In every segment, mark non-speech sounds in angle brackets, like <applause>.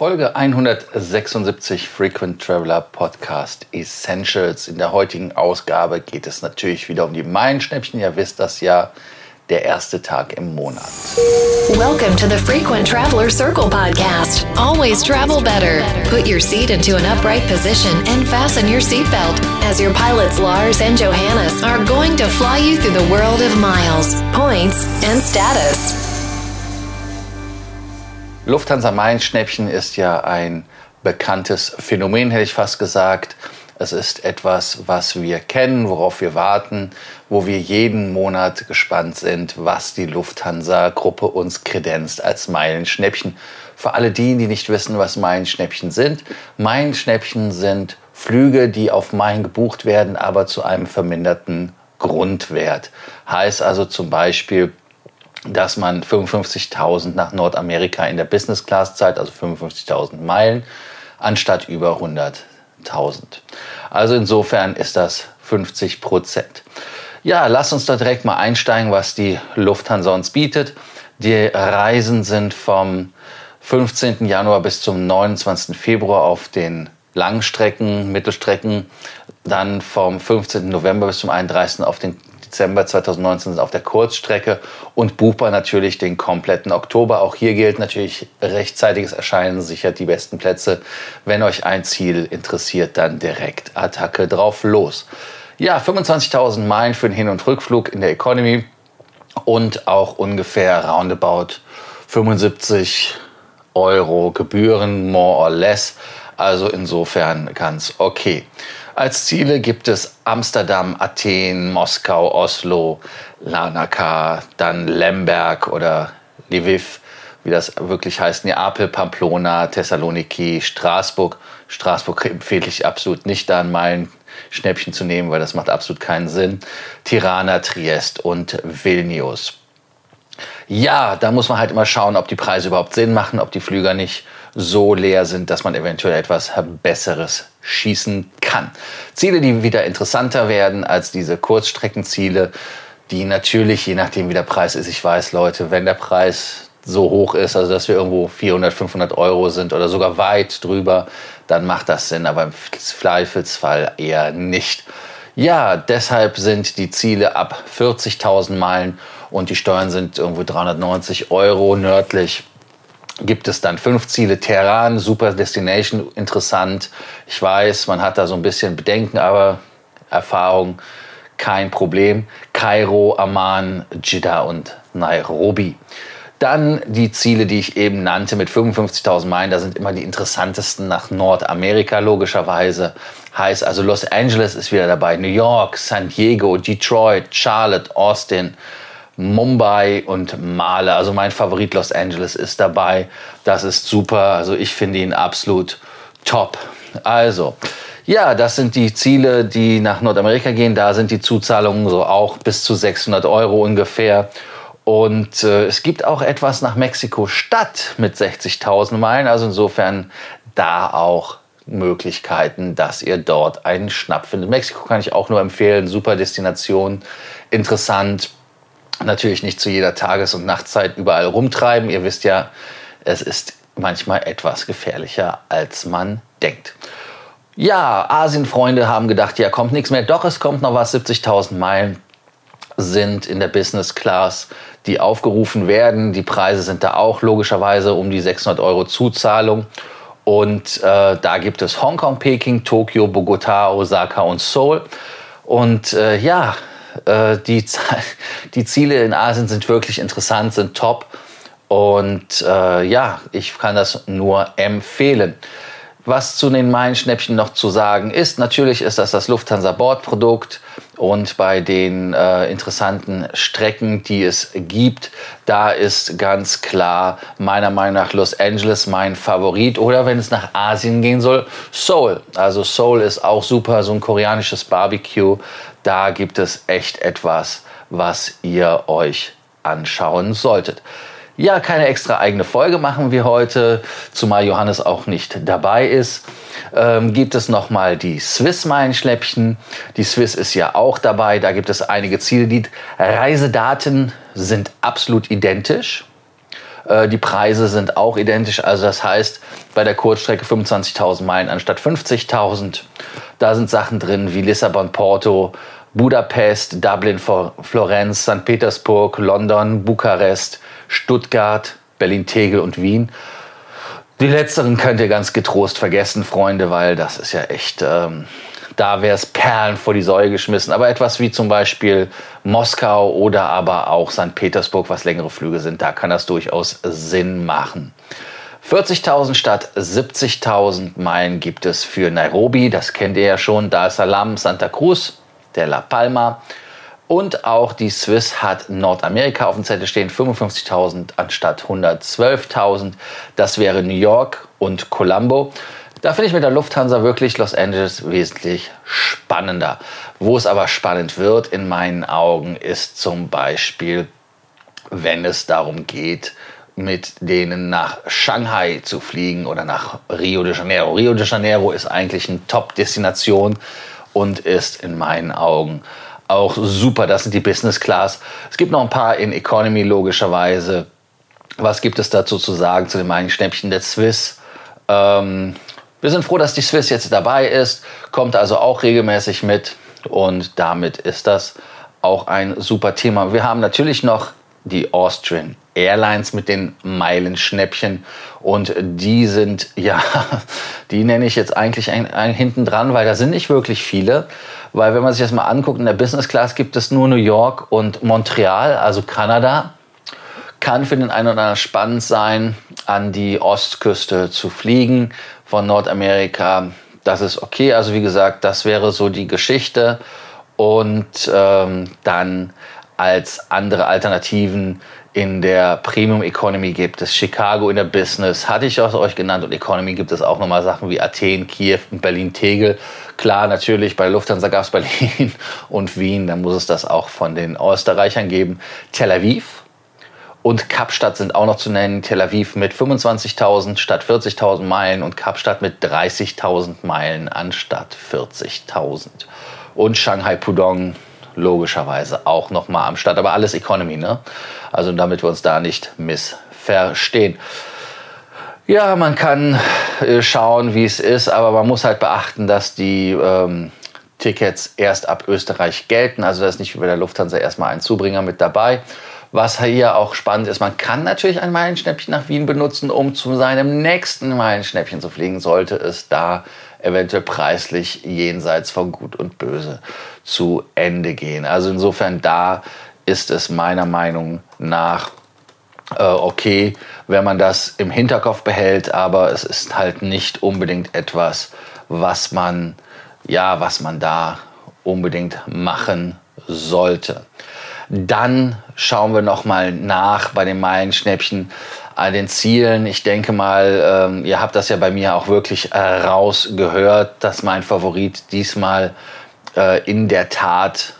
Folge 176 Frequent Traveler Podcast Essentials. In der heutigen Ausgabe geht es natürlich wieder um die Meilenschnäppchen. Ihr wisst das ja, der erste Tag im Monat. Welcome to the Frequent Traveler Circle podcast. Always travel better. Put your seat into an upright position and fasten your seatbelt as your pilots Lars and Johannes are going to fly you through the world of miles, points, and status. Lufthansa Meilenschnäppchen ist ja ein bekanntes Phänomen, hätte ich fast gesagt. Es ist etwas, was wir kennen, worauf wir warten, wo wir jeden Monat gespannt sind, was die Lufthansa-Gruppe uns kredenzt als Meilenschnäppchen. Für alle die, die nicht wissen, was Meilenschnäppchen sind. Meilenschnäppchen sind Flüge, die auf Meilen gebucht werden, aber zu einem verminderten Grundwert. Heißt also zum Beispiel, dass man 55.000 nach Nordamerika in der Business Class zahlt, also 55.000 Meilen, anstatt über 100.000. Also insofern ist das 50 Prozent. Ja, lass uns da direkt mal einsteigen, was die Lufthansa uns bietet. Die Reisen sind vom 15. Januar bis zum 29. Februar auf den Langstrecken, Mittelstrecken, dann vom 15. November bis zum 31. auf den Dezember 2019 auf der Kurzstrecke und buchbar natürlich den kompletten Oktober. Auch hier gilt natürlich rechtzeitiges Erscheinen sichert die besten Plätze. Wenn euch ein Ziel interessiert, dann direkt Attacke drauf los. Ja, 25.000 Meilen für den Hin- und Rückflug in der Economy und auch ungefähr roundabout 75 Euro Gebühren, more or less. Also insofern ganz okay. Als Ziele gibt es Amsterdam, Athen, Moskau, Oslo, Larnaca, dann Lemberg oder Lviv, wie das wirklich heißt, Neapel, Pamplona, Thessaloniki, Straßburg. Straßburg empfehle ich absolut nicht, da ein Meilenschnäppchen zu nehmen, weil das macht absolut keinen Sinn. Tirana, Triest und Vilnius. Ja, da muss man halt immer schauen, ob die Preise überhaupt Sinn machen, ob die Flüger nicht so leer sind, dass man eventuell etwas Besseres schießen kann. Ziele, die wieder interessanter werden als diese Kurzstreckenziele, die natürlich, je nachdem wie der Preis ist, ich weiß, Leute, wenn der Preis so hoch ist, also dass wir irgendwo 400, 500 Euro sind oder sogar weit drüber, dann macht das Sinn, aber im Zweifelsfall eher nicht. Ja, deshalb sind die Ziele ab 40.000 Meilen und die Steuern sind irgendwo 390 Euro nördlich gibt es dann fünf Ziele. Teheran, super Destination, interessant. Ich weiß, man hat da so ein bisschen Bedenken, aber Erfahrung, kein Problem. Kairo, Amman, Jeddah und Nairobi. Dann die Ziele, die ich eben nannte mit 55.000 Meilen. Da sind immer die interessantesten nach Nordamerika logischerweise. Heißt also Los Angeles ist wieder dabei, New York, San Diego, Detroit, Charlotte, Austin, Mumbai und Male. Also mein Favorit Los Angeles ist dabei. Das ist super. Also ich finde ihn absolut top. Also, ja, das sind die Ziele, die nach Nordamerika gehen. Da sind die Zuzahlungen so auch bis zu 600 Euro ungefähr. Und äh, es gibt auch etwas nach Mexiko-Stadt mit 60.000 Meilen. Also insofern da auch Möglichkeiten, dass ihr dort einen Schnapp findet. Mexiko kann ich auch nur empfehlen. Super Destination, interessant natürlich nicht zu jeder Tages- und Nachtzeit überall rumtreiben. Ihr wisst ja, es ist manchmal etwas gefährlicher, als man denkt. Ja, Asienfreunde haben gedacht, ja, kommt nichts mehr. Doch, es kommt noch was. 70.000 Meilen sind in der Business Class, die aufgerufen werden. Die Preise sind da auch logischerweise um die 600 Euro Zuzahlung. Und äh, da gibt es Hongkong, Peking, Tokio, Bogota, Osaka und Seoul. Und äh, ja, äh, die, <laughs> die Ziele in Asien sind wirklich interessant, sind top. Und äh, ja, ich kann das nur empfehlen. Was zu den Meilenschnäppchen noch zu sagen ist, natürlich ist das das Lufthansa Bordprodukt und bei den äh, interessanten Strecken, die es gibt, da ist ganz klar meiner Meinung nach Los Angeles mein Favorit oder wenn es nach Asien gehen soll, Seoul. Also Seoul ist auch super, so ein koreanisches Barbecue. Da gibt es echt etwas, was ihr euch anschauen solltet. Ja, keine extra eigene Folge machen wir heute, zumal Johannes auch nicht dabei ist. Ähm, gibt es nochmal die Swiss Meilenschläppchen. Die Swiss ist ja auch dabei. Da gibt es einige Ziele. Die Reisedaten sind absolut identisch. Äh, die Preise sind auch identisch. Also das heißt, bei der Kurzstrecke 25.000 Meilen anstatt 50.000. Da sind Sachen drin wie Lissabon, Porto, Budapest, Dublin, Florenz, St. Petersburg, London, Bukarest, Stuttgart, Berlin-Tegel und Wien. Die letzteren könnt ihr ganz getrost vergessen, Freunde, weil das ist ja echt, ähm, da wäre es Perlen vor die Säue geschmissen. Aber etwas wie zum Beispiel Moskau oder aber auch St. Petersburg, was längere Flüge sind, da kann das durchaus Sinn machen. 40.000 statt 70.000 Meilen gibt es für Nairobi, das kennt ihr ja schon, Dar es Salaam, Santa Cruz, der La Palma. Und auch die Swiss hat Nordamerika auf dem Zettel stehen, 55.000 anstatt 112.000. Das wäre New York und Colombo. Da finde ich mit der Lufthansa wirklich Los Angeles wesentlich spannender. Wo es aber spannend wird in meinen Augen ist zum Beispiel, wenn es darum geht, mit denen nach Shanghai zu fliegen oder nach Rio de Janeiro. Rio de Janeiro ist eigentlich eine Top-Destination und ist in meinen Augen auch super. Das sind die Business Class. Es gibt noch ein paar in Economy logischerweise. Was gibt es dazu zu sagen zu den meinen Schnäppchen der Swiss? Ähm, wir sind froh, dass die Swiss jetzt dabei ist, kommt also auch regelmäßig mit und damit ist das auch ein super Thema. Wir haben natürlich noch die Austrian Airlines mit den Meilenschnäppchen. Und die sind, <laughs> ja, die nenne ich jetzt eigentlich ein, ein hinten dran, weil da sind nicht wirklich viele. Weil wenn man sich das mal anguckt, in der Business Class gibt es nur New York und Montreal, also Kanada. Kann für den einen oder anderen spannend sein, an die Ostküste zu fliegen von Nordamerika. Das ist okay. Also wie gesagt, das wäre so die Geschichte. Und ähm, dann als andere Alternativen in der Premium Economy gibt es Chicago in der Business, hatte ich auch euch genannt. Und Economy gibt es auch nochmal Sachen wie Athen, Kiew und Berlin-Tegel. Klar, natürlich, bei Lufthansa gab es <laughs> Berlin und Wien, dann muss es das auch von den Österreichern geben. Tel Aviv und Kapstadt sind auch noch zu nennen. Tel Aviv mit 25.000 statt 40.000 Meilen und Kapstadt mit 30.000 Meilen anstatt 40.000. Und Shanghai Pudong logischerweise auch noch mal am Start, aber alles Economy, ne? Also damit wir uns da nicht missverstehen. Ja, man kann äh, schauen, wie es ist, aber man muss halt beachten, dass die ähm, Tickets erst ab Österreich gelten. Also da ist nicht wie bei der Lufthansa erstmal ein Zubringer mit dabei. Was hier auch spannend ist, man kann natürlich ein Meilenschnäppchen nach Wien benutzen, um zu seinem nächsten Meilenschnäppchen zu fliegen, sollte es da eventuell preislich jenseits von Gut und Böse zu Ende gehen. Also insofern da ist es meiner Meinung nach äh, okay, wenn man das im Hinterkopf behält, aber es ist halt nicht unbedingt etwas, was man ja, was man da unbedingt machen sollte. Dann schauen wir noch mal nach bei den Meilenschnäppchen an den Zielen. Ich denke mal, ähm, ihr habt das ja bei mir auch wirklich äh, rausgehört, dass mein Favorit diesmal äh, in der Tat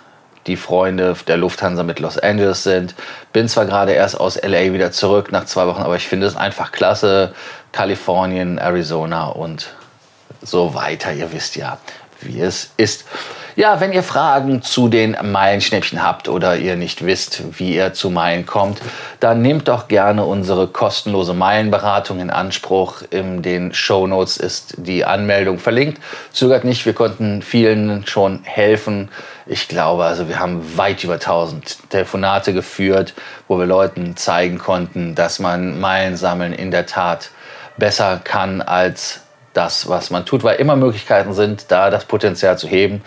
die Freunde der Lufthansa mit Los Angeles sind. Bin zwar gerade erst aus LA wieder zurück nach zwei Wochen, aber ich finde es einfach klasse. Kalifornien, Arizona und so weiter. Ihr wisst ja, wie es ist. Ja, wenn ihr Fragen zu den Meilenschnäppchen habt oder ihr nicht wisst, wie ihr zu Meilen kommt, dann nehmt doch gerne unsere kostenlose Meilenberatung in Anspruch. In den Show Notes ist die Anmeldung verlinkt. Zögert nicht, wir konnten vielen schon helfen. Ich glaube, also wir haben weit über 1000 Telefonate geführt, wo wir Leuten zeigen konnten, dass man Meilen sammeln in der Tat besser kann als das, was man tut, weil immer Möglichkeiten sind, da das Potenzial zu heben.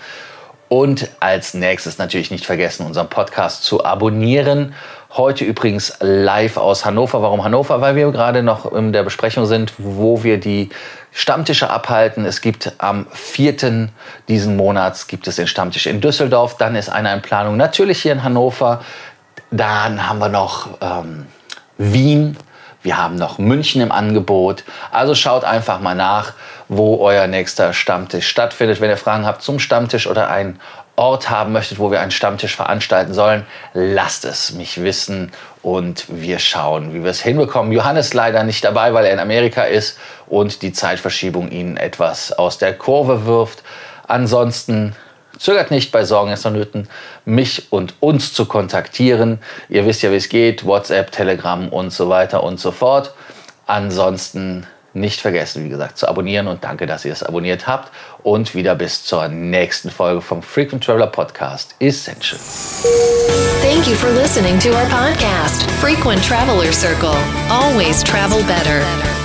Und als nächstes natürlich nicht vergessen, unseren Podcast zu abonnieren. Heute übrigens live aus Hannover. Warum Hannover? Weil wir gerade noch in der Besprechung sind, wo wir die Stammtische abhalten. Es gibt am 4. diesen Monats gibt es den Stammtisch in Düsseldorf. Dann ist einer in Planung natürlich hier in Hannover. Dann haben wir noch ähm, Wien. Wir haben noch München im Angebot. Also schaut einfach mal nach wo euer nächster Stammtisch stattfindet. Wenn ihr Fragen habt zum Stammtisch oder einen Ort haben möchtet, wo wir einen Stammtisch veranstalten sollen, lasst es mich wissen und wir schauen, wie wir es hinbekommen. Johannes leider nicht dabei, weil er in Amerika ist und die Zeitverschiebung ihn etwas aus der Kurve wirft. Ansonsten Zögert nicht bei Sorgen, Ängsten und Nöten, mich und uns zu kontaktieren. Ihr wisst ja, wie es geht. WhatsApp, Telegram und so weiter und so fort. Ansonsten nicht vergessen, wie gesagt, zu abonnieren und danke, dass ihr es abonniert habt. Und wieder bis zur nächsten Folge vom Frequent Traveler Podcast Essential. Thank you for listening to our podcast, Frequent Traveler Circle. Always travel better.